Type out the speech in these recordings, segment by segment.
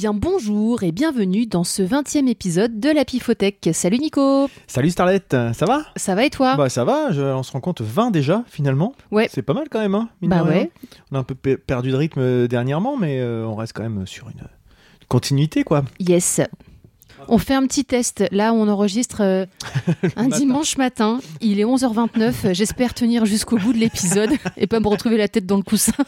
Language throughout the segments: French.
Bien bonjour et bienvenue dans ce 20e épisode de la Pifothèque. Salut Nico Salut Starlet, ça va? Ça va et toi? Bah ça va, je- on se rend compte 20 déjà finalement. Ouais. C'est pas mal quand même, hein, mine Bah ouais. On a un peu pe- perdu de rythme euh, dernièrement, mais euh, on reste quand même sur une une continuité quoi. Yes. On fait un petit test. Là, on enregistre euh, un matin. dimanche matin. Il est 11h29. J'espère tenir jusqu'au bout de l'épisode et pas me retrouver la tête dans le coussin.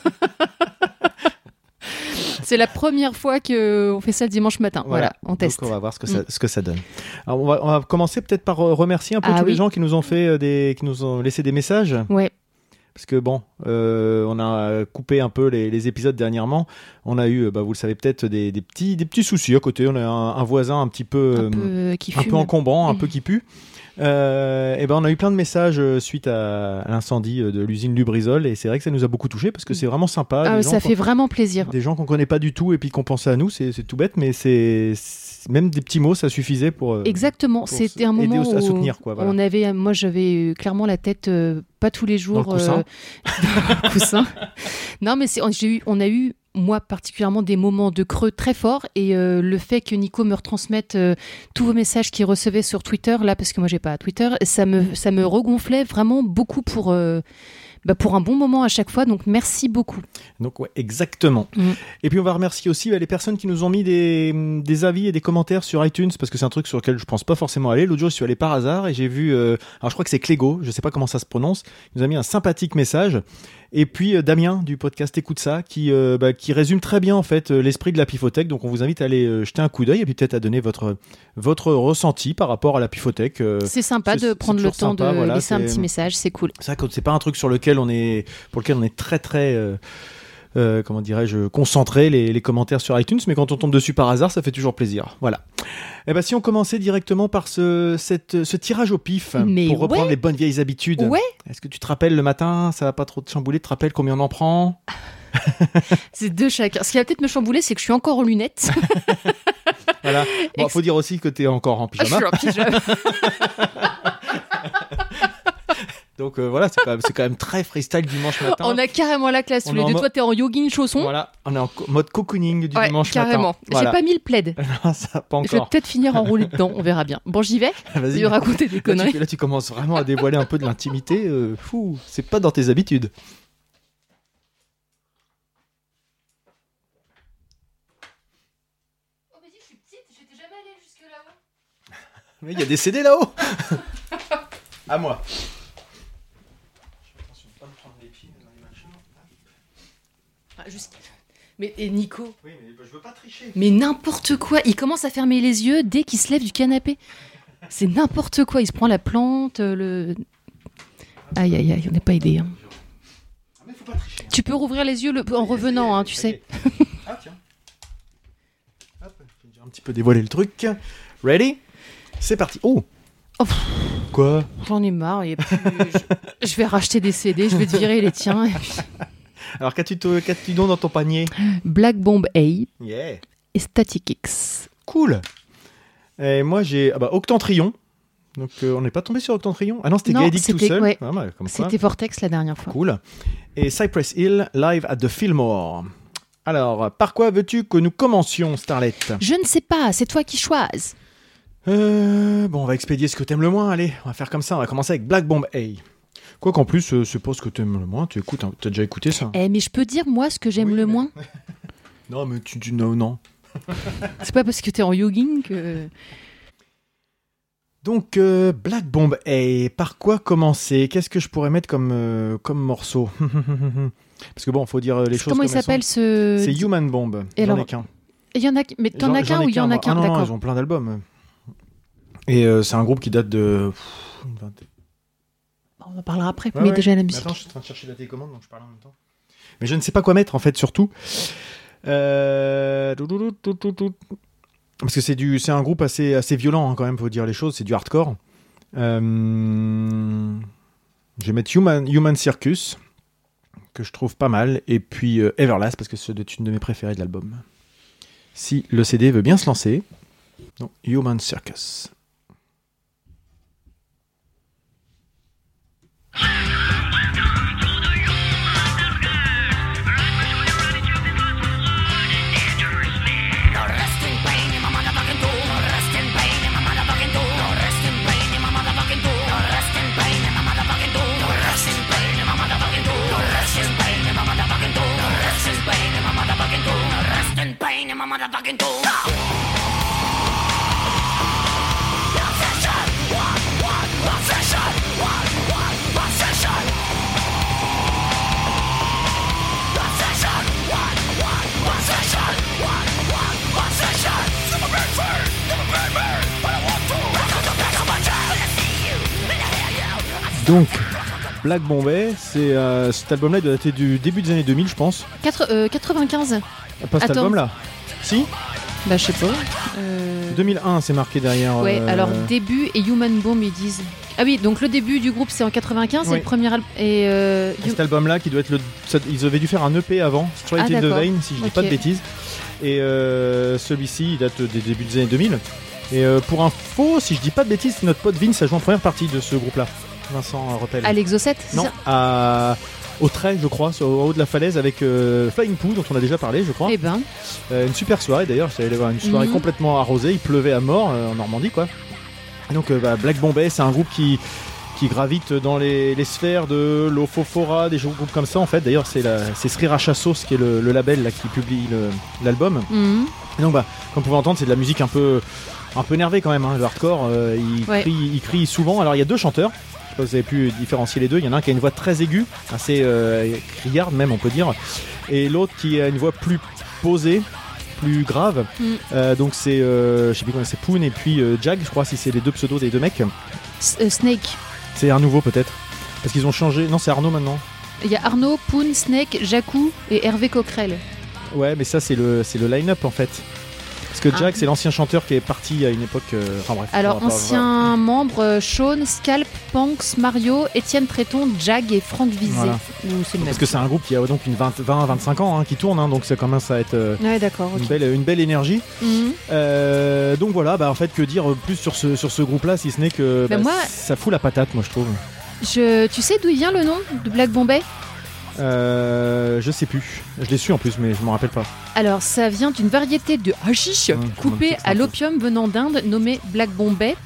C'est la première fois qu'on fait ça le dimanche matin. Voilà, on teste. Donc on va voir ce que ça, ce que ça donne. Alors, on, va, on va commencer peut-être par euh, remercier un peu Ah tous les gens qui nous ont fait euh, des, qui nous ont laissé des messages. Ouais. Parce que bon, euh, on a coupé un peu les, les épisodes dernièrement. On a eu, euh, bah, vous le savez peut-être, des, des petits, des petits soucis à côté. On a un, un voisin un petit peu, Un euh, peu qui un peu encombrant, un peu qui pue. Euh, et ben on a eu plein de messages euh, suite à, l'incendie euh, de l'usine Lubrizol et c'est vrai que ça nous a beaucoup touché parce que c'est vraiment sympa. Ah, ça fait vraiment plaisir. des gens qu'on connaît pas du tout et puis qu'on pensait à nous, c'est tout bête, mais c'est même des petits mots, ça suffisait pour. Exactement, c'était un aider moment au- à où soutenir, quoi, voilà. on avait, moi j'avais clairement la tête euh, pas tous les jours Dans le coussin. euh, dans le coussin. Non, mais eu, on a eu moi particulièrement des moments de creux très forts et euh, le fait que Nico me retransmette euh, tous vos messages qu'il recevait sur Twitter là parce que moi j'ai pas Twitter, ça me ça me regonflait vraiment beaucoup pour euh, bah, pour un bon moment à chaque fois donc merci beaucoup. Donc ouais, exactement. Mm. Et puis on va remercier aussi bah, les personnes qui nous ont mis des, des avis et des commentaires sur iTunes parce que c'est un truc sur lequel je pense pas forcément aller. L'autre jour je suis allé par hasard et j'ai vu, alors je crois que c'est Clégo, je sais pas comment ça se prononce, il nous a mis un sympathique message. Et puis euh, Damien du podcast Écoute ça qui euh, bah, qui résume très bien en fait euh, l'esprit de la pifothèque. Donc on vous invite à aller jeter un coup d'œil et puis peut-être à donner votre votre ressenti par rapport à la pifothèque. C'est sympa de prendre le temps sympa, de voilà, laisser un petit message, c'est cool. c'est pas un truc sur lequel on est, pour lequel on est très très, euh, comment dirais-je, concentré les, les commentaires sur iTunes, mais quand on tombe dessus par hasard, ça fait toujours plaisir. Voilà. Et ben si on commençait directement par ce, cette, ce tirage au pif Mais pour reprendre les bonnes vieilles habitudes. Ouais. Est-ce que tu te rappelles le matin, ça va pas trop te chambouler, tu te rappelles combien on en prend? C'est deux chacun. Ce qui va peut-être me chambouler, c'est que je suis encore en lunettes. Voilà. Bon, faut dire aussi que tu es encore en Ah, je pyjama. suis en pyjama. Donc euh, voilà, c'est quand, même- c'est quand même très freestyle dimanche matin. On a carrément la classe tous les en deux. Toi, t'es en jogging chaussons. Voilà, on est en mode cocooning du Ouais, dimanche carrément. matin. J'ai Voilà. pas mis le plaid. ça, pas Je vais peut-être finir enroulé dedans. On verra bien. Bon, j'y vais. Je Vas-y. vais raconter des Là conneries. tu, là, tu commences vraiment à dévoiler un peu de l'intimité. euh, fou, c'est pas dans tes habitudes. Mais il y a des CD là-haut À moi. Mais et Nico, Oui, mais je veux pas tricher. mais n'importe quoi. Il commence à fermer les yeux dès qu'il se lève du canapé. C'est n'importe quoi. Il se prend la plante, euh, le. Aïe aïe aïe, on n'est pas aidé. hein. Ah, mais faut pas tricher. Tu peux rouvrir les yeux le- en revenant, hein, tu sais. Ah tiens. Hop, j'ai un petit peu dévoilé le truc. Ready? C'est parti. Oh Oh. Quoi? J'en ai marre. je... je vais racheter des CD. Je vais te virer les tiens. et puis- Alors qu'as-tu qu'as-tu donc dans ton panier? Black Bomb A et Yeah Static X. Cool. Et moi j'ai ah bah, Octantrion. Donc euh, on n'est pas tombé sur Octantrion? Ah non, c'était Gaedic tout seul. ouais. Ah, bah. C'était Vortex la dernière fois. Cool. Et Cypress Hill live at the Fillmore. Alors, par quoi veux-tu que nous commencions, Starlet Je ne sais pas, c'est toi qui choisis. euh, Bon, on va expédier ce que t'aimes le moins. Allez, on va faire comme ça. On va commencer avec Black Bomb A. Quoi qu'en plus, euh, c'est pas ce que t'aimes le moins. Tu écoutes, hein. t'as déjà écouté ça Eh, mais je peux dire, moi, ce que j'aime Oui, le mais- moins. Non, mais tu dis non, non. C'est pas parce que t'es en jogging que. Donc, euh, Black Bomb par quoi commencer? Qu'est-ce que je pourrais mettre comme, euh, comme morceau? Parce que bon, faut dire euh, les choses Comment il comme s'appelle ce. C'est Human Bomb. Et alors, qu'un. Il y en a. Mais t'en as qu'un ou il y en a qu'un Ah non, non, ils ont plein d'albums. Et euh, c'est un groupe qui date de... pff, une vingtaine- On en parlera après. Ouais, mais ouais. déjà la Mais musique. Attends, je suis en train de chercher la télécommande, donc je parle en même temps. Mais je ne sais pas quoi mettre, en fait, surtout. Euh... Parce que c'est du, c'est un groupe assez, assez violent, hein, quand même, faut dire les choses. C'est du hardcore. Euh, Je vais mettre Human, Human Circus, que je trouve pas mal. Et puis euh, Everlast, parce que c'est une de mes préférées de l'album. Si le CD veut bien se lancer. Donc, Human Circus. Ah! Black Bombay, c'est euh, cet album-là il doit dater du début des années 2000, je pense. Quatre- euh, 95 Pas cet Attends. album-là. Si Bah, je sais pas. Euh, 2001, c'est marqué derrière. Ouais, euh, alors début et Human Bomb, ils disent. Ah oui, donc le début du groupe c'est en 95 Oui. et le premier album. Et euh, cet album-là qui doit être le. ça- ils avaient dû faire un EP avant, Straight Ah, in the d'accord. Vein, si je dis pas de bêtises. Et euh, celui-ci, il date des débuts des années 2000. Et euh, pour info, si je dis pas de bêtises, notre pote Vince a joué en première partie de ce groupe-là. Vincent Repel. à l'Exocet, Non, à, au trait, je crois, sur- au haut de la falaise avec euh, Flying Poo, dont on a déjà parlé, je crois. Eh ben, Euh, une super soirée d'ailleurs, j'étais allé voir une soirée Mhm. complètement arrosée, il pleuvait à mort euh, en Normandie quoi. Et donc euh, bah, Black Bombay, c'est un groupe qui, qui gravite dans les, les sphères de l'Ofofora, des groupes comme ça en fait. D'ailleurs, c'est c'est Sriracha Sauce qui est le, le label là, qui publie l'album. mhm. Et donc, bah, comme vous pouvez entendre, c'est de la musique un peu, un peu énervée quand même. hein. Le hardcore, euh, il, Ouais. crie, il crie souvent. Alors, il y a deux chanteurs. Je sais pas si vous avez pu différencier les deux. Il y en a un qui a une voix très aiguë, assez euh, criarde même, on peut dire. Et l'autre qui a une voix plus posée, plus grave. Mm. Euh, donc, c'est, euh, je sais plus comment c'est, Poon et puis euh, Jag, je crois, si c'est les deux pseudos des deux mecs. S- Snake. C'est un nouveau peut-être. Parce qu'ils ont changé. Non, c'est Arnaud maintenant. Il y a Arnaud, Poon, Snake, Jacou et Hervé Coquerel. Ouais, mais ça, c'est le, c'est le line-up en fait. Parce que Ah. Jag, c'est l'ancien chanteur qui est parti à une époque. euh, Enfin bref. on Alors, anciens membres euh, Sean, Scalp, Panks, Mario, Étienne Tréton, Jag et Franck Vizé. Voilà. Parce que c'est un groupe qui a donc une 20-25 ans hein, qui tourne, hein, donc ça commence à être euh, Ouais, une, belle, une belle énergie. Mhm. Euh, donc voilà, bah, en fait, que dire plus sur ce, sur ce groupe-là, si ce n'est que Bah, bah, moi- ça fout la patate, moi je trouve. Je... Tu sais d'où il vient le nom de Black Bombay? Euh, je sais plus. Je l'ai su en plus, mais je m'en rappelle pas. Alors, ça vient d'une variété de hashish Hum, coupée comment à l'opium venant d'Inde, nommée Black Bombay.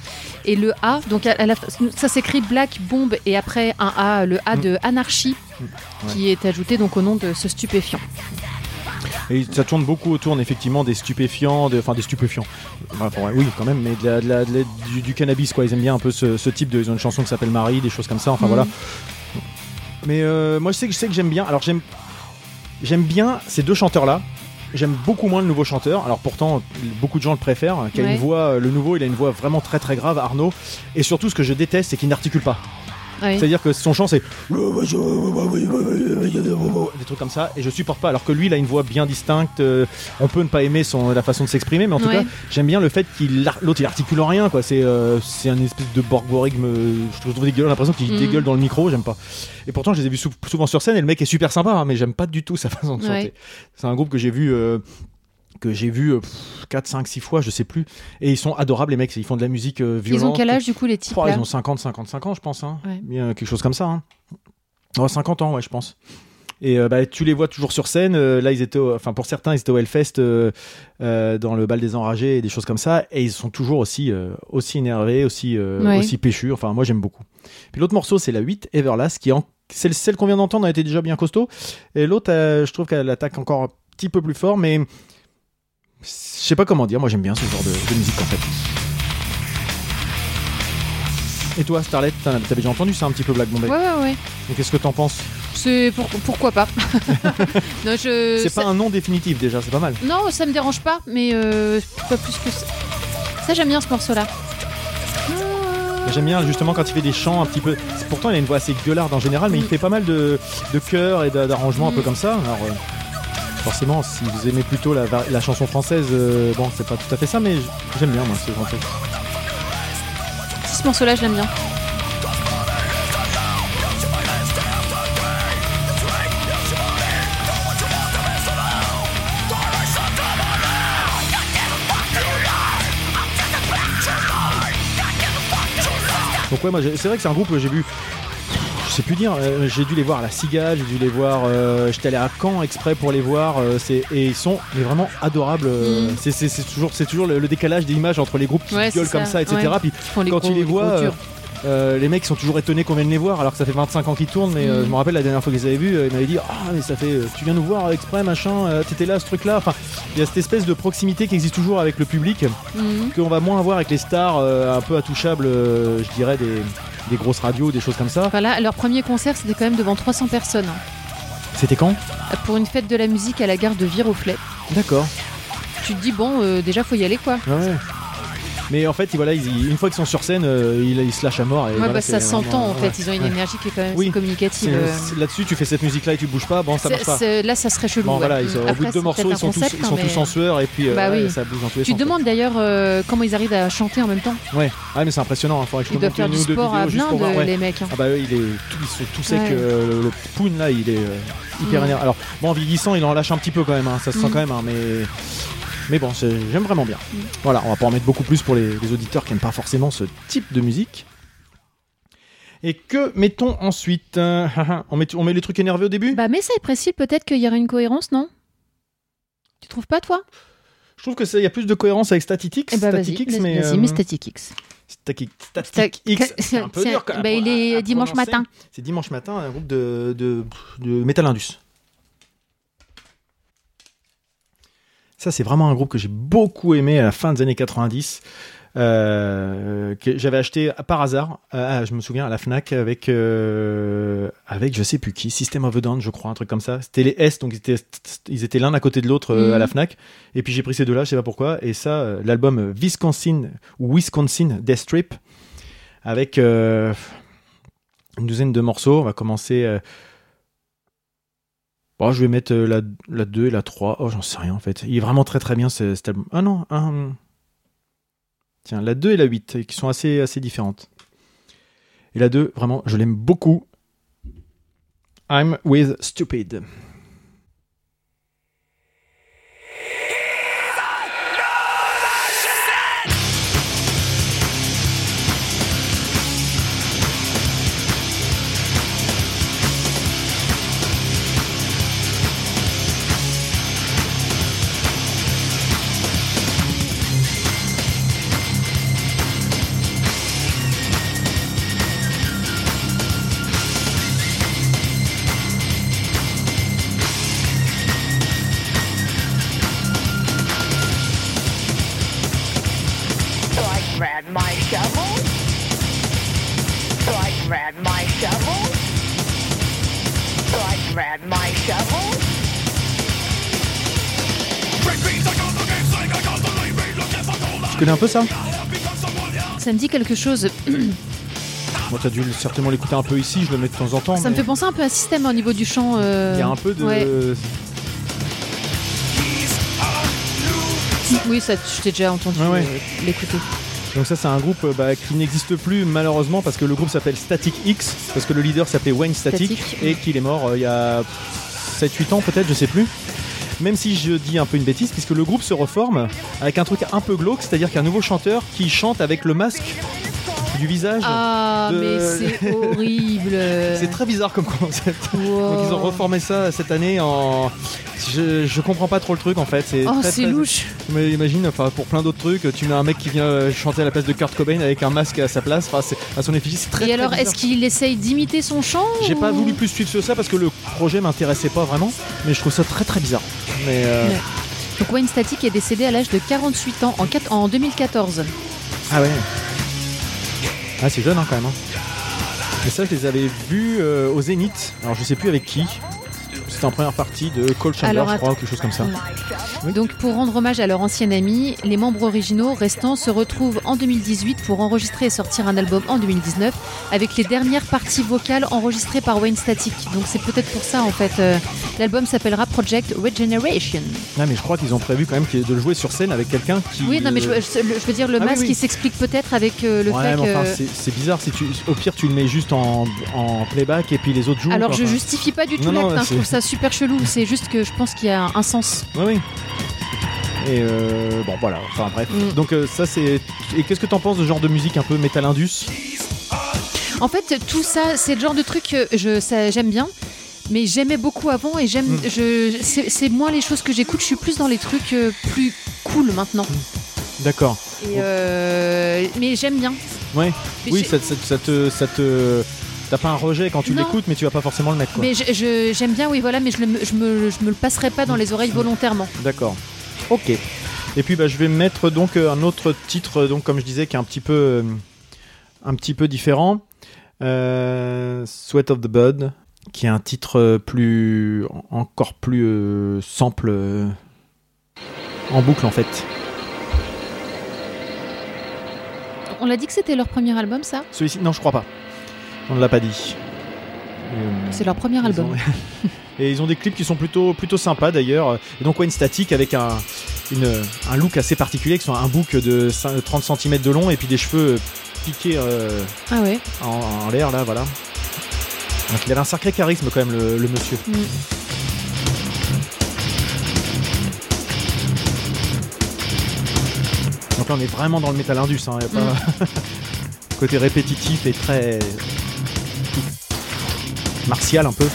Et le A, donc à- à la- ça s'écrit Black Bomb et après un A, le A Mm. de anarchie, Mm. qui est ajouté donc au nom de ce stupéfiant. Et ça tourne beaucoup autour, effectivement, des stupéfiants, de- enfin des stupéfiants. Enfin, ouais, oui, quand même, mais de la- de la- de la- du, du cannabis, quoi. Ils aiment bien un peu ce, ce type de. Ils ont une chanson qui s'appelle Marie, des choses comme ça. Enfin Mhm. voilà. Mais euh, moi, je sais que je sais que j'aime bien. Alors j'aime, j'aime bien ces deux chanteurs-là. J'aime beaucoup moins le nouveau chanteur. Alors pourtant, beaucoup de gens le préfèrent. Qui a Ouais. une voix, euh, le nouveau, il a une voix vraiment très très grave, Arnaud. Et surtout, ce que je déteste, c'est qu'il n'articule pas. Oui. C'est-à-dire que son chant, c'est des trucs comme ça, et je supporte pas. Alors que lui, il a une voix bien distincte. euh, on peut ne pas aimer son, la façon de s'exprimer, mais en tout Ouais. cas, j'aime bien le fait qu'il l'autre il articule rien, quoi. C'est euh, c'est un espèce de borborigme. Je trouve dégueulasse, l'impression qu'il Mhm. dégueule dans le micro. J'aime pas. Et pourtant, je les ai vus sou- souvent sur scène, et le mec est super sympa, hein, mais j'aime pas du tout sa façon de Ouais. chanter. C'est un groupe que j'ai vu. euh, que j'ai vu pff, 4, 5, 6 fois, je sais plus. Et ils sont adorables, les mecs. Ils font de la musique euh, violente. Ils ont quel âge du coup les types Oh, ils ont 50, 55 ans, je pense. Hein. Ouais. Quelque chose comme ça. Hein. Oh, 50 ans, ouais, je pense. Et euh, bah, tu les vois toujours sur scène. euh, là, ils étaient, au- enfin pour certains, ils étaient au Hellfest euh, dans le bal des enragés et des choses comme ça. Et ils sont toujours aussi, aussi énervés, aussi, Ouais. aussi péchus. Enfin, moi, j'aime beaucoup. Puis l'autre morceau, c'est la 8, Everlast, qui en... celle, celle qu'on vient d'entendre a été déjà bien costaud. Et l'autre, je trouve qu'elle attaque encore un petit peu plus fort, mais je sais pas comment dire. Moi, j'aime bien ce genre de, de musique en fait. Et toi, Starlet, t'as- t'avais déjà entendu ça un petit peu Black Bombay? Ouais, ouais, ouais. Et qu'est-ce que t'en penses? C'est pour- pourquoi pas. je... C'est ça- pas un nom définitif déjà, c'est pas mal. non, ça me dérange pas, mais euh, pas plus que ça. Ça, j'aime bien ce morceau-là. J'aime bien justement quand il fait des chants un petit peu. Pourtant, il a une voix assez gueularde en général, mais il fait pas mal de, de chœurs et d'a- d'arrangements un peu Mm. comme ça. Alors, euh, forcément, si vous aimez plutôt la, chanson française, euh, bon, c'est pas tout à fait ça, mais j'aime bien moi ce de truc. Ce morceau-là, je l'aime bien. Donc ouais, moi c'est vrai que c'est un groupe que j'ai vu. Je sais plus dire, euh, j'ai dû les voir à la Cigale, j'ai dû les voir, euh, j'étais allé à Caen exprès pour les voir, euh, c'est- et ils sont mais vraiment adorables. Mm. c'est- C'est c'est toujours, c'est toujours le, le décalage des images entre les groupes qui Ouais, gueulent c'est ça, etc. ouais. Puis quand gros- tu les vois. Euh, les mecs sont toujours étonnés qu'on vienne les voir alors que ça fait 25 ans qu'ils tournent. Mais euh, Mm. je me rappelle la dernière fois qu'ils avaient vu, euh, ils m'avaient dit Ah, mais ça fait. Tu viens nous voir exprès, machin, t'étais là, ce truc-là. Enfin, il y a cette espèce de proximité qui existe toujours avec le public Mhm. qu'on va moins avoir avec les stars un peu intouchables, je dirais, des, des grosses radios, des choses comme ça. Voilà, leur premier concert, c'était quand même devant 300 personnes. C'était quand? Pour une fête de la musique à la gare de Viroflay. D'accord. Tu te dis, bon, euh, déjà, faut y aller, quoi. Ouais. Mais en fait, voilà, ils- une fois qu'ils sont sur scène, euh, ils, ils se lâchent à mort. Et Ouais, voilà, bah, ça s'entend, en fait. Ils ont une énergie qui est quand même Oui. communicative. Euh. Là-dessus, tu fais cette musique-là et tu bouges pas, bon, ça marche pas. Là, ça serait chelou. Bon, voilà, ils au bout de deux morceaux, ils sont, tous, concept, ils sont hein, tous en sueur et puis euh, Bah oui. ça bouge dans tous les Tu sens. demandes d'ailleurs euh, comment ils arrivent à chanter en même temps? Ouais, ouais mais c'est impressionnant. Il faudrait que je Ils doivent faire du sport à voir. ouais. les mecs. hein. Ah bah ils sont tout sec. Ouais. euh, le, Poon là, il est hyper Mm. énervé. Alors bon, en vieillissant, il en lâche un petit peu quand même. hein, ça se sent Mm. quand même, hein, mais mais bon, j'aime vraiment bien. Voilà, on va pas en mettre beaucoup plus pour les, les auditeurs qui aiment pas forcément ce type de musique. Et que mettons ensuite Euh, on, met, on met les trucs énervés au début? Bah, mais ça est précis, peut-être qu'il y aurait une cohérence, non? Tu trouves pas, toi? Je trouve que ça, il y a plus de cohérence avec Static X. Eh bah, vas-y, Static X, mais vas-y, euh, mets Static X. Static, X, c'est un peu dur quand même. bah, il est dimanche matin. C'est dimanche matin, un groupe de, de, de Metal Indus. Ça, c'est vraiment un groupe que j'ai beaucoup aimé à la fin des années 90. euh, que j'avais acheté par hasard, euh, je me souviens, à la Fnac avec, euh, avec je sais plus qui, System of a Down, je crois, un truc comme ça. C'était les S, donc ils étaient, ils étaient l'un à côté de l'autre euh, Mhm. à la Fnac. Et puis j'ai pris ces deux-là, je sais pas pourquoi. Et ça, l'album Wisconsin, ou Wisconsin Death Trip, avec une douzaine de morceaux. On va commencer. Bon, je vais mettre euh, la, la 2 et la 3. Oh, j'en sais rien en fait. Il est vraiment très très bien ce- cet album. Ah non, un- tiens, la 2 et la 8 qui sont assez différentes. Et la 2, vraiment, je l'aime beaucoup. I'm with Stupid. Connais un peu ça Ça me dit quelque chose. Bon, t'as dû certainement l'écouter un peu ici, je le mets de temps en temps. Ça me fait penser un peu à système au niveau du chant. euh, Il y a un peu de. ouais. Oui, ça, je t'ai déjà entendu Ouais, ouais. euh, l'écouter. Donc ça c'est un groupe bah, qui n'existe plus malheureusement parce que le groupe s'appelle Static X parce que le leader s'appelait Wayne Static, Static. et qu'il est mort euh, il y a 7-8 ans peut-être, je sais plus. Même si je dis un peu une bêtise puisque le groupe se reforme avec un truc un peu glauque, c'est-à-dire qu'un nouveau chanteur qui chante avec le masque du visage. Ah, de- mais c'est horrible. C'est très bizarre comme concept. Wow. Donc ils ont reformé ça cette année en... Je, je comprends pas trop le truc en fait. C'est Oh, très, louche. Mais imagine, enfin, pour plein d'autres trucs, tu mets un mec qui vient euh, chanter à la place de Kurt Cobain avec un masque à sa place, enfin, à son effigie, c'est très Et très alors, est-ce qu'il essaye d'imiter son chant J'ai pas ou- voulu plus suivre sur ça parce que le projet m'intéressait pas vraiment, mais je trouve ça très très bizarre. Mais euh. Donc Wayne Static est décédé à l'âge de 48 ans en 2014. ah ouais. Ah c'est jeune hein, quand même. hein. Mais ça je les avais vus euh, au Zénith. Alors je sais plus avec qui. C'était en première partie de Cole Chandler, Alors, je crois, ou quelque chose comme ça. Oui. Donc pour rendre hommage à leur ancien ami, les membres originaux restants se retrouvent en 2018 pour enregistrer et sortir un album en 2019 avec les dernières parties vocales enregistrées par Wayne Static. Donc c'est peut-être pour ça en fait. euh, L'album s'appellera Project Regeneration. Ah mais je crois qu'ils ont prévu quand même de le jouer sur scène avec quelqu'un qui. Oui, non mais je, euh, je- le- je veux dire le Ah masque oui. il s'explique peut-être avec euh, le ouais, fait mais que... enfin, c'est- c'est bizarre si tu, au pire tu le mets juste en, en playback et puis les autres jouent. Alors quoi, je enfin. justifie pas du tout Non, non, l'acte, hein, je c'est- trouve ça super chelou, c'est juste que je pense qu'il y a un sens. Oui, oui. Et euh, bon, voilà. Enfin, bref. Mm. Donc, euh, ça, c'est. Et qu'est-ce que t'en penses de ce genre de musique un peu métal indus? En fait, tout ça, c'est le genre de truc que je, ça, j'aime bien. Mais j'aimais beaucoup avant et j'aime, Mm. je, c'est, c'est moins les choses que j'écoute. Je suis plus dans les trucs euh, plus cool maintenant. D'accord. Et, euh, mais j'aime bien. Ouais. Oui, ça, ça- ça te, ça te, t'as pas un rejet quand tu l'écoutes, mais tu vas pas forcément le mettre. Quoi. Mais j'aime bien, oui, voilà, mais je, le, je, me, je me le passerai pas dans les oreilles volontairement. D'accord. Ok. Et puis bah, je vais mettre donc euh, un autre titre, donc comme je disais, qui est un petit peu, euh, un petit peu différent. Euh, Sweat of the Bud, qui est un titre plus, encore plus euh, sample euh, en boucle en fait. On l'a dit que c'était leur premier album, ça? Celui-ci, non, je crois pas. On ne l'a pas dit. Euh, C'est leur premier album. ont- Et ils ont des clips qui sont plutôt, plutôt sympas d'ailleurs. Et donc Wayne Static avec un, une, un look assez particulier, qui sont un bouc de cin- 30 cm de long et puis des cheveux euh, piqués euh, Ah ouais en, en l'air là, voilà. Donc il avait un sacré charisme quand même le, le monsieur. Mm. Donc là on est vraiment dans le métal indus, hein, y a pas... côté répétitif et très martial un peu.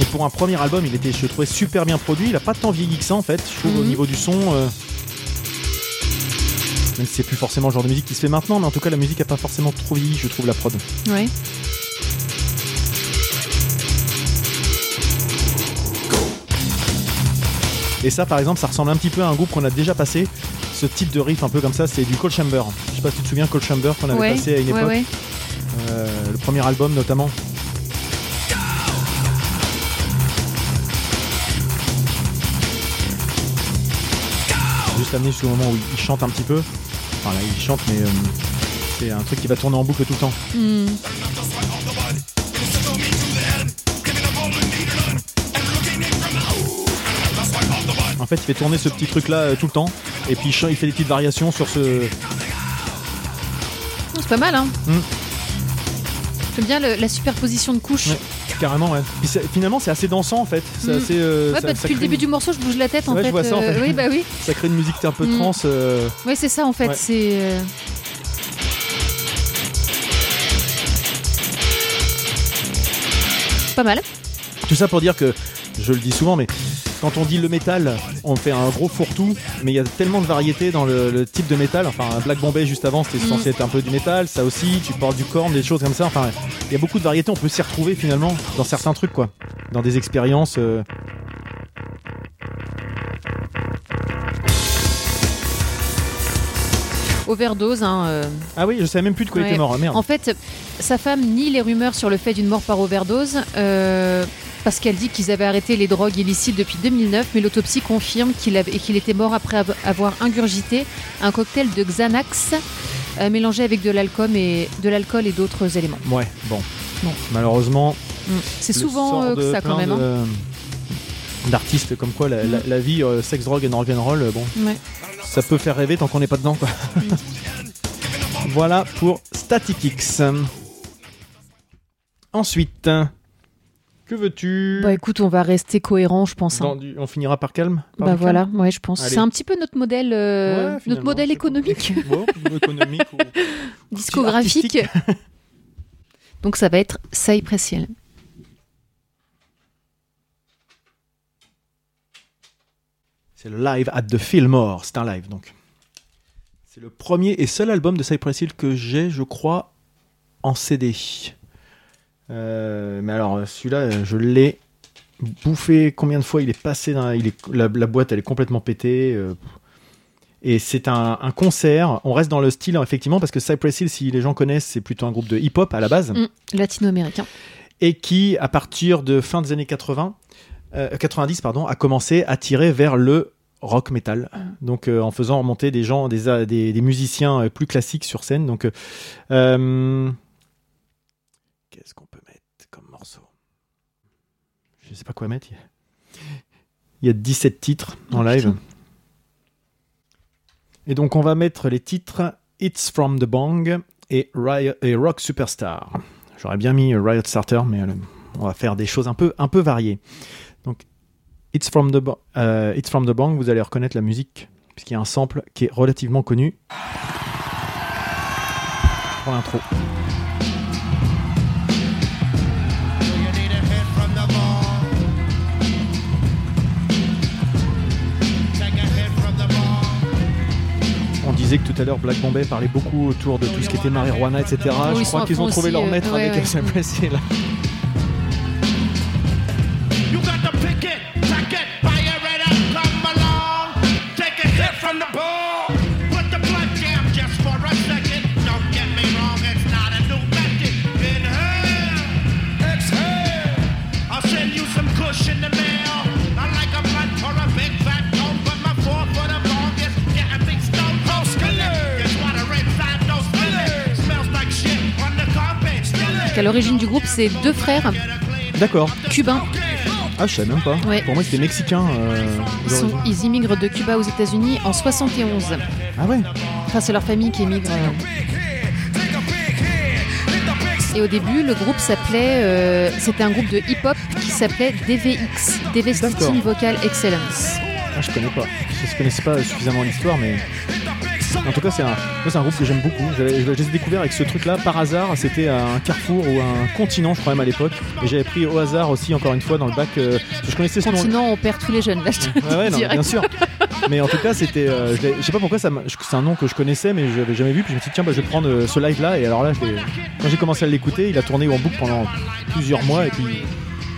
Et pour un premier album, il était, je trouvais, super bien produit. Il a pas tant vieilli que ça en fait, je trouve, au Mhm. niveau du son. euh, Même si c'est plus forcément le genre de musique qui se fait maintenant, mais en tout cas la musique a pas forcément trop vieilli, je trouve, la prod. Ouais. Et ça, par exemple, ça ressemble un petit peu à un groupe qu'on a déjà passé. Ce type de riff un peu comme ça, c'est du Cold Chamber. Je sais pas si tu te souviens, Cold Chamber qu'on avait ouais. passé à une époque. ouais. Euh, le premier album notamment. Juste amené jusqu'au moment où il chante un petit peu. Enfin là, il chante, mais euh, c'est un truc qui va tourner en boucle tout le temps. Hmm. En fait, il fait tourner ce petit truc là tout le temps. Et puis il fait des petites variations sur ce. Oh, C'est pas mal, hein Hmm. J'aime bien le- la superposition de couches. Ouais. Carrément, ouais. Puis c'est- finalement, c'est assez dansant en fait. C'est Mm. assez. euh, Ouais, ça- bah, ça depuis le crée début une- du morceau, je bouge la tête en Ouais, je fait. vois ça, en fait. Oui, bah oui. Ça crée une musique un peu Mm. trans. euh, Ouais, c'est ça en fait. Ouais. C'est. euh, Pas mal. Tout ça pour dire que, je le dis souvent, mais quand on dit le métal, on fait un gros fourre-tout, mais il y a tellement de variétés dans le, le type de métal. Enfin, Black Bombay juste avant, c'était Mm. censé être un peu du métal, ça aussi, tu parles du corn, des choses comme ça. Enfin, il y a beaucoup de variétés, on peut s'y retrouver finalement dans certains trucs, quoi. Dans des expériences. euh, Overdose. Hein, euh. Ah oui, je savais même plus de quoi il était mort, ah, merde. En fait, sa femme nie les rumeurs sur le fait d'une mort par overdose. euh, Parce qu'elle dit qu'ils avaient arrêté les drogues illicites depuis 2009, mais l'autopsie confirme qu'il était mort après av- avoir ingurgité un cocktail de Xanax euh, mélangé avec de l'alcool et d'autres éléments. Ouais, bon. Bon. Malheureusement, Mm. C'est souvent euh, ça quand même. hein. de- D'artistes comme quoi la, la- Mm. la vie, euh, sexe, drogue et rock'n'roll, euh, bon, Ouais. ça peut faire rêver tant qu'on n'est pas dedans, quoi. voilà pour Static X. Ensuite, que veux-tu? Bah écoute, on va rester cohérent, je pense. hein. Du- On finira par calme par Bah voilà, ouais, je pense. C'est un petit peu notre modèle, euh, calme Ouais, notre modèle Bon, économique ou- discographique. Donc ça va être Cypress Hill. C'est le live at the Fillmore. C'est un live donc. C'est le premier et seul album de Cypress Hill que j'ai, je crois, en CD. Euh, mais alors euh, celui-là, euh, je l'ai bouffé. Combien de fois il est passé dans il est, la, la boîte, elle est complètement pétée. euh, et c'est un, un concert. On reste dans le style effectivement parce que Cypress Hill, si les gens connaissent, c'est plutôt un groupe de hip-hop à la base Mm, Latino-américain. et qui, à partir de fin des années 80, euh, 90, pardon, a commencé à tirer vers le rock metal. Donc, euh, en faisant remonter des gens, des, a- des, des musiciens euh, plus classiques sur scène. Donc, euh, euh, qu'est-ce qu'on peut mettre comme morceau Je sais pas quoi mettre. Il y a- Il y a 17 titres en Oh, live. putain. Et donc, on va mettre les titres It's from the Bang et, Riot- et Rock Superstar. J'aurais bien mis Riot Starter, mais euh, on va faire des choses un peu, un peu variées. Donc, It's from, the euh, It's from the Bang, vous allez reconnaître la musique, puisqu'il y a un sample qui est relativement connu. Pour l'intro. Disais que tout à l'heure Black Bombay parlait beaucoup autour de tout ce qui était marijuana, etc. Oui, je crois qu'ils ont trouvé leur euh, maître ouais, avec ouais. Cypress Hill. L'origine du groupe, c'est deux frères D'accord. cubains. Ah, je savais même pas. Ouais. Pour moi, c'était mexicain. euh, Ils, sont- d'origine. ils immigrent de Cuba aux États-Unis en 71. Ah ouais Enfin, c'est leur famille qui émigre. euh. Et au début, le groupe s'appelait. euh, C'était un groupe de hip-hop qui s'appelait DVX, Devastating Vocal Excellence. Ah, je connais pas. Je connaissais pas suffisamment l'histoire, mais. En tout cas, c'est un, moi, c'est un groupe que j'aime beaucoup. Je l'ai découvert avec ce truc-là par hasard. C'était un carrefour ou un continent, je crois même à l'époque. Et j'avais pris au hasard aussi, encore une fois, dans le bac. euh, je connaissais ce nom. Continent, on perd tous les jeunes. Là, je te Ouais, ouais, non, bien sûr. Mais en tout cas, c'était. euh, je je sais pas pourquoi, ça c'est un nom que je connaissais, mais je l'avais jamais vu. Puis je me suis dit, tiens, bah, je vais prendre euh, ce live-là. Et alors là, je quand j'ai commencé à l'écouter, il a tourné en boucle pendant plusieurs mois. Et puis,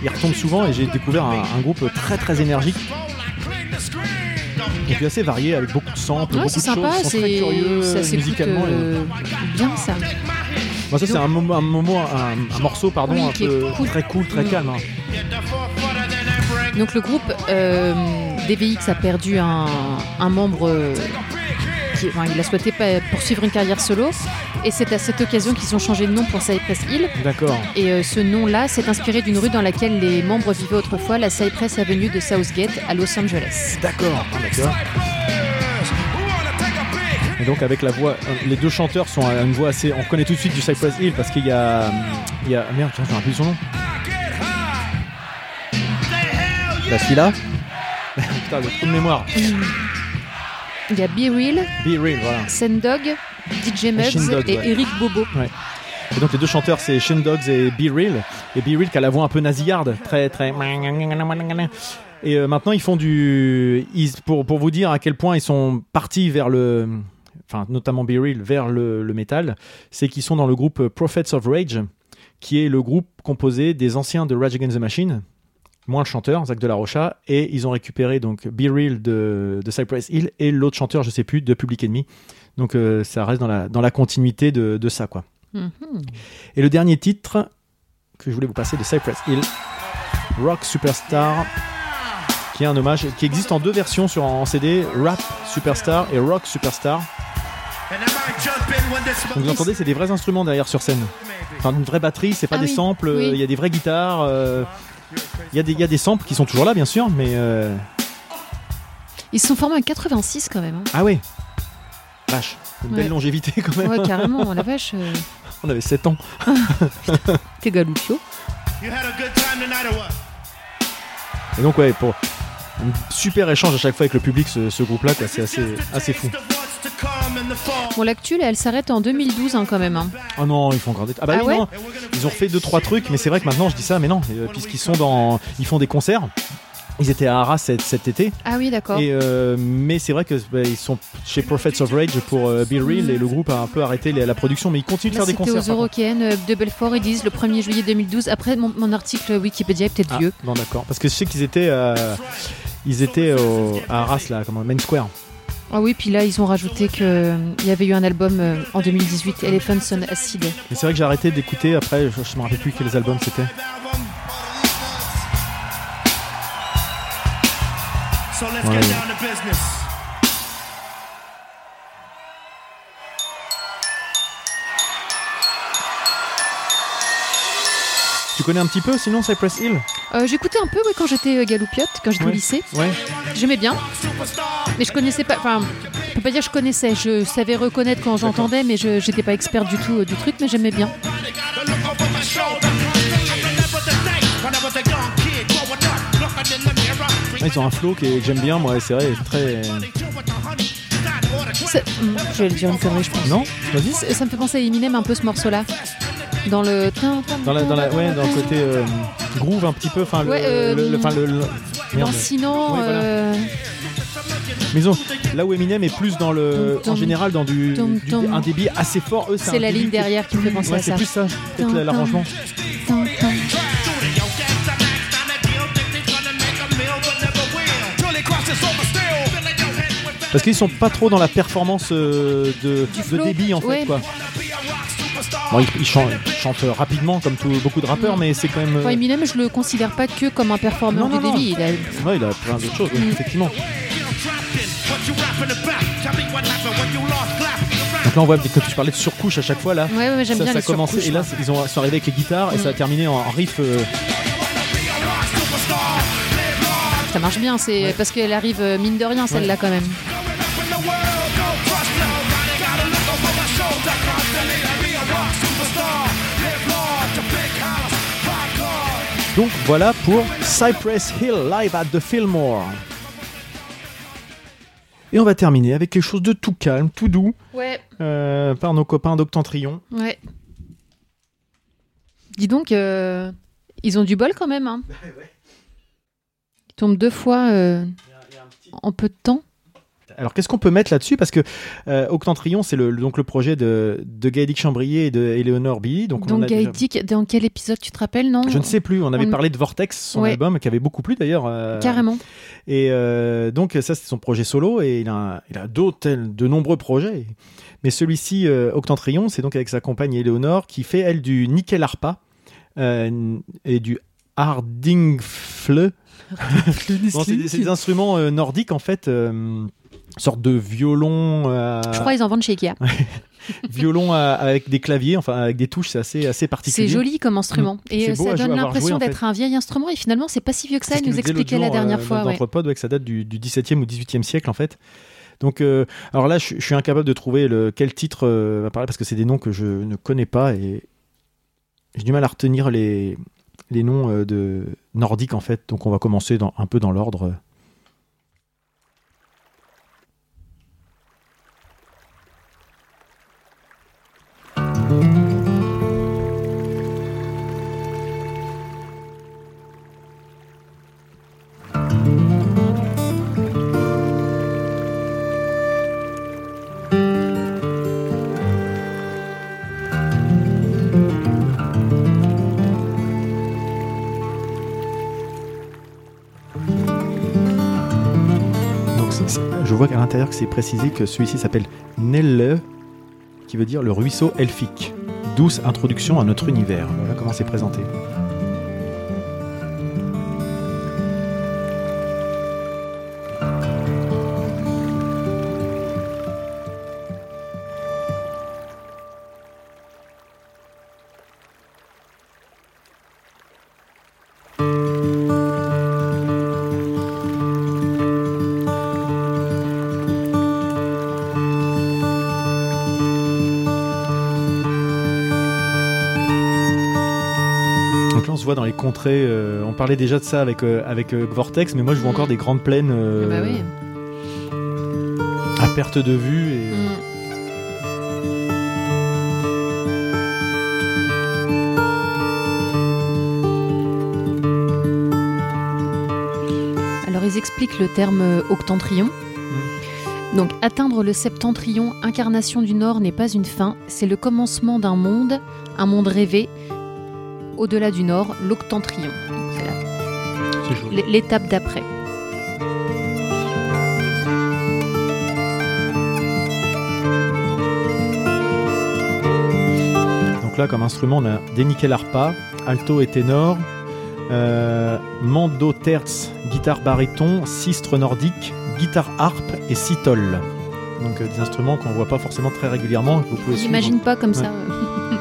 il retombe souvent. Et j'ai découvert un, un groupe très, très énergique. Et puis assez varié, avec beaucoup de samples, Ouais, beaucoup de sympa, choses. Sont très c'est curieux ça s'écoute musicalement. et- euh, bien ça. Bon, ça, c'est un, moment, un, moment- un- un morceau pardon, Oui, un peu cool. très cool, très Mm. calme. hein. Donc le groupe euh, DVX a perdu un, un membre euh, qui enfin, il a souhaité poursuivre une carrière solo et c'est à cette occasion qu'ils ont changé de nom pour Cypress Hill D'accord. et euh, ce nom-là s'est inspiré d'une rue dans laquelle les membres vivaient autrefois, la Cypress Avenue de Southgate à Los Angeles. D'accord. D'accord. Et donc avec la voix, euh, les deux chanteurs sont à une voix assez. On reconnaît tout de suite du Cypress Hill parce qu'il y a, il y a merde, je me rappelle son nom. Bah celui-là. Putain, le trou de mémoire. Il y a Be Real, Be Real, voilà. Sendog, DJ Dogs, et ouais. Eric Bobo. Et donc les deux chanteurs c'est Shin Dogs et Be Real. Et Be Real qui a la voix un peu nasillarde, très très. Et euh, maintenant ils font du, ils- pour pour vous dire à quel point ils sont partis vers le, enfin notamment Be Real vers le, le métal, c'est qu'ils sont dans le groupe Prophets of Rage, qui est le groupe composé des anciens de Rage Against the Machine, moins le chanteur Zach de la Rocha, et ils ont récupéré donc Be Real de, de Cypress Hill et l'autre chanteur je sais plus de Public Enemy. Donc euh, ça reste dans la dans la continuité de, de ça quoi. Mhm. Et le dernier titre que je voulais vous passer de Cypress Hill, Rock Superstar, qui est un hommage, qui existe en deux versions sur en CD, Rap Superstar et Rock Superstar. Donc vous entendez, c'est des vrais instruments derrière sur scène. Enfin, une vraie batterie, c'est pas Ah des oui, samples, oui. il y a des vraies guitares. euh, Il y, a des- il y a des samples qui sont toujours là, bien sûr, mais. euh, Ils se sont formés en 86 quand même. hein. Ah ouais Vache, une belle longévité quand même. Ouais, carrément, la vache. euh, On avait 7 ans. T'es galuccio. You had a good time tonight or what? Et donc, ouais, pour un super échange à chaque fois avec le public, ce, ce groupe-là, quoi, c'est assez, assez fou. Bon, l'actu, elle s'arrête en 2012 hein, quand même. hein. Oh non, ils font encore des. Ah bah Ah oui, ouais non. Ils ont refait deux trois trucs, mais c'est vrai que maintenant je dis ça, mais non, euh, puisqu'ils sont dans, ils font des concerts. Ils étaient à Arras cet, cet été, Ah oui, d'accord. et euh, mais c'est vrai que bah, ils sont chez Prophets of Rage pour euh, Be Real et le groupe a un peu arrêté la production, mais ils continuent de faire des c'était concerts. aux contre. Eurocaines euh, de Belfort, ils disent le 1er juillet 2012. Après, mon, mon article Wikipédia est peut-être Ah, vieux. non d'accord, parce que je sais qu'ils étaient, euh, ils étaient au- à Arras là, comment Main Square. Ah oui, puis là, ils ont rajouté qu'il y avait eu un album euh, en 2018, Elephants on Acid. Mais c'est vrai que j'ai arrêté d'écouter. Après, je, je me rappelle plus quels albums c'était. So let's Ouais. Connais un petit peu, sinon Cypress Hill Euh, J'écoutais un peu oui, quand j'étais euh, galoupiote, quand j'étais au lycée. Ouais. J'aimais bien, mais je connaissais pas. Enfin, je peux pas dire que je connaissais. Je savais reconnaître quand j'entendais, mais je j'étais pas expert du tout euh, du truc, mais j'aimais bien. Ouais, Ils ont un flow que j'aime bien, moi. C'est vrai, très. Hum, je vais le dire une connerie, je pense. Non Vas-y. Ça ça me fait penser à Eminem un peu ce morceau-là. Dans le. Dans la, dans la, ouais, dans le côté euh, groove un petit peu, enfin le, Ouais, euh, le- le- enfin, le- le- merde. Lancinant. Oui, voilà. euh, Mais là où Eminem est plus dans le, Tom, en général dans du, tom, du- tom. un débit assez fort. Eux, C'est la ligne derrière qui me fait penser Ouais, à c'est ça. plus ça, peut-être l'arrangement. Parce qu'ils sont pas trop dans la performance euh, de, débit en fait Ouais. quoi. Bon, ils chantent rapidement comme tout- beaucoup de rappeurs, mais c'est quand même. Enfin, Eminem, je le considère pas que comme un performeur Non, du non. débit. Il a- ouais, il a plein d'autres choses, Mm. effectivement. Donc là, on voit que tu parlais de surcouche à chaque fois là. Ouais, ouais, j'aime ça, bien ça les a commencé et là ils ont sont arrivés avec les guitares et ça a Mm. terminé en, en riff. euh, Ça marche bien, c'est parce qu'elle arrive euh, mine de rien celle-là quand même. Donc voilà pour Cypress Hill live at the Fillmore. Et on va terminer avec quelque chose de tout calme, tout doux, Ouais, euh, par nos copains d'Octentrion. ouais. Dis donc, euh, ils ont du bol quand même. Hein. Ils tombent deux fois euh, en peu de temps. Alors qu'est-ce qu'on peut mettre là-dessus? Parce que euh, Octentrion, c'est le, donc le projet de, de Gaëdic Chambrier et de Billy. Donc, on Donc déjà- Gaëdic, dans quel épisode tu te rappelles, non? Je ne sais plus, on avait On- parlé de Vortex, son Ouais. album, qui avait beaucoup plu d'ailleurs. euh, Carrément. Et euh, donc ça, c'est son projet solo, et il a, il a d'autres, de nombreux projets. Mais celui-ci, euh, Octentrion, c'est donc avec sa compagne Eleonore, qui fait, elle, du nickel harpa et du hardingfle. Bon, c'est des- instruments euh, nordiques, en fait, euh, sorte de violon, euh, Je crois qu'ils en vendent chez Ikea. violon à- avec des claviers, enfin avec des touches, c'est assez, assez particulier. C'est joli comme instrument. Mm. Et euh, ça donne l'impression en d'être un vieil instrument. Et finalement, c'est pas si vieux que ça. Il nous l'autre expliquait la dernière euh, fois. notre ouais. pote, ouais, que ça date du, du 17e ou 18e siècle en fait. Donc, euh, alors là, je, je suis incapable de trouver le, quel titre euh, va parler parce que c'est des noms que je ne connais pas et j'ai du mal à retenir les, les noms euh, de nordiques en fait. Donc, on va commencer dans, un peu dans l'ordre. C'est précisé que celui-ci s'appelle Nelle, qui veut dire le ruisseau elfique. Douce introduction à notre univers. Voilà comment c'est présenté. Voit dans les contrées. euh, on parlait déjà de ça avec, euh, avec euh, Vortex, mais moi, je vois Mm. encore des grandes plaines euh, Bah oui. à perte de vue. Et, Mm. Alors ils expliquent le terme euh, octentrion. Donc atteindre le septentrion, incarnation du Nord, n'est pas une fin, c'est le commencement d'un monde, un monde rêvé. Au-delà du Nord, l'octentrion. L'étape d'après. Donc là, comme instrument, on a des nickel harpa, alto et ténor, euh, mando terz, guitare baryton, sistre nordique, guitare harpe et citole. Donc euh, des instruments qu'on voit pas forcément très régulièrement. J'imagine pas comme Ouais. ça. euh.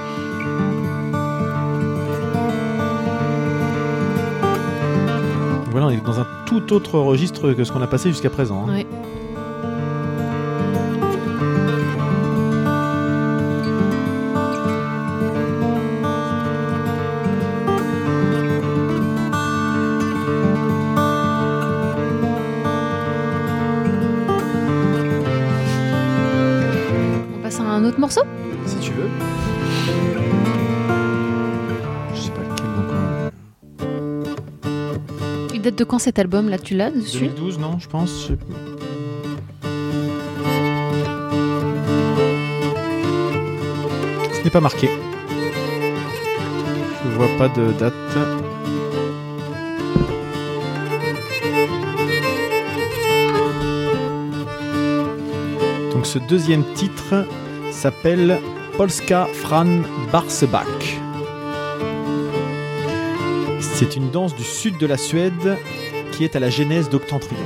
est dans un tout autre registre que ce qu'on a passé jusqu'à présent. hein. quand cet album là tu l'as dessus 2012 non je pense. Ce n'est pas marqué. Je vois pas de date. Donc ce deuxième titre s'appelle Polska Fran Barsebach. C'est une danse du sud de la Suède qui est à la genèse d'Octantrion.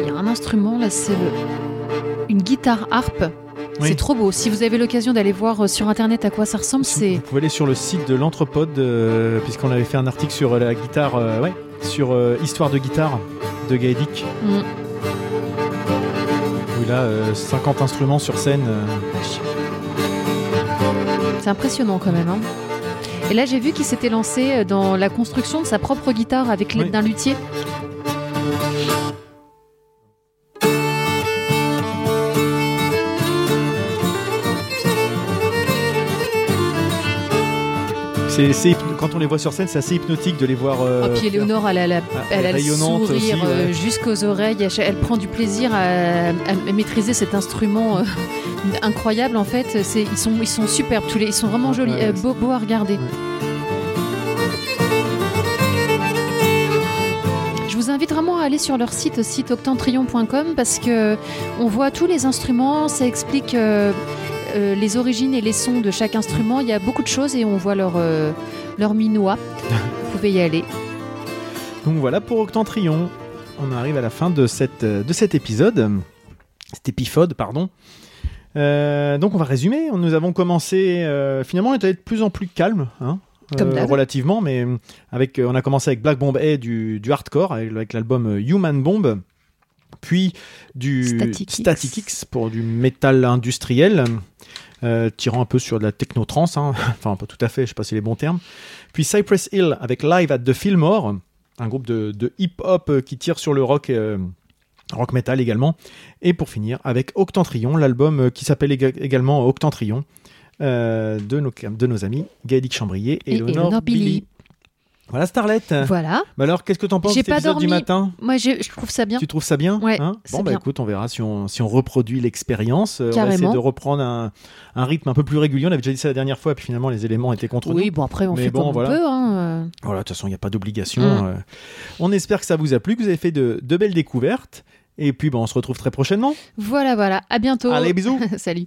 Il y a un instrument là, c'est le... une guitare harpe. C'est trop beau. Si vous avez l'occasion d'aller voir euh, sur internet à quoi ça ressemble, c'est Vous pouvez aller sur le site de l'Anthropode, euh, puisqu'on avait fait un article sur la guitare, euh, ouais, sur euh, Histoire de guitare de Gaedic, Mm. où il a euh, 50 instruments sur scène. euh. c'est impressionnant quand même. hein. Et là, j'ai vu qu'il s'était lancé euh, dans la construction de sa propre guitare avec l'aide Oui. d'un luthier. C'est, quand on les voit sur scène, c'est assez hypnotique de les voir. euh, Et puis Éléonore, elle a, la- elle a le rayonnante sourire aussi, euh, ouais. jusqu'aux oreilles. Elle, elle prend du plaisir à, à maîtriser cet instrument euh, incroyable. En fait, ils, sont, ils sont superbes tous les. Ils sont vraiment jolis, Ouais, euh, beaux, beaux à regarder. Je vous invite vraiment à aller sur leur site, site octantrion.com, parce que on voit tous les instruments, ça explique euh, euh, les origines et les sons de chaque instrument. Il y a beaucoup de choses et on voit leur, euh, leur minois. Vous pouvez y aller. Donc voilà pour Octantrion. On arrive à la fin de, cette, euh, de cet épisode. Cet épisode, pardon. Euh, donc on va résumer. Nous avons commencé. finalement, on était de plus en plus calme. Hein, Comme relativement, mais avec, euh, on a commencé avec Black Bomb A du, du hardcore, avec, avec l'album Human Bomb, puis du Static X. Static X pour du métal industriel, euh, tirant un peu sur de la techno-trance, hein. enfin pas tout à fait, je sais pas si c'est les bons termes. Puis Cypress Hill avec Live at the Fillmore, un groupe de, de hip-hop euh, qui tire sur le rock, euh, rock metal également. Et pour finir avec Octantrion, l'album qui s'appelle éga- également Octantrion. de, nos, de nos amis Gaëdic Chambrier et, Et. Billy. Voilà Starlet. Voilà. Bah alors, qu'est-ce que t'en penses de pas épisode du dormi. matin Moi, je, je trouve ça bien. Tu trouves ça bien Ouais, hein Bon, bah bien. écoute, on verra si on, si on reproduit l'expérience. Euh, on va essayer de reprendre un, un rythme un peu plus régulier. On avait déjà dit ça la dernière fois, et puis finalement, les éléments étaient contre Oui, nous. bon, après, on Mais fait bon, comme voilà. on peut. Hein. Voilà, de toute façon, il n'y a pas d'obligation. Mm. euh. on espère que ça vous a plu, que vous avez fait de, de belles découvertes. Et puis, bon, on se retrouve très prochainement. Voilà, voilà. À bientôt. Allez, bisous Salut.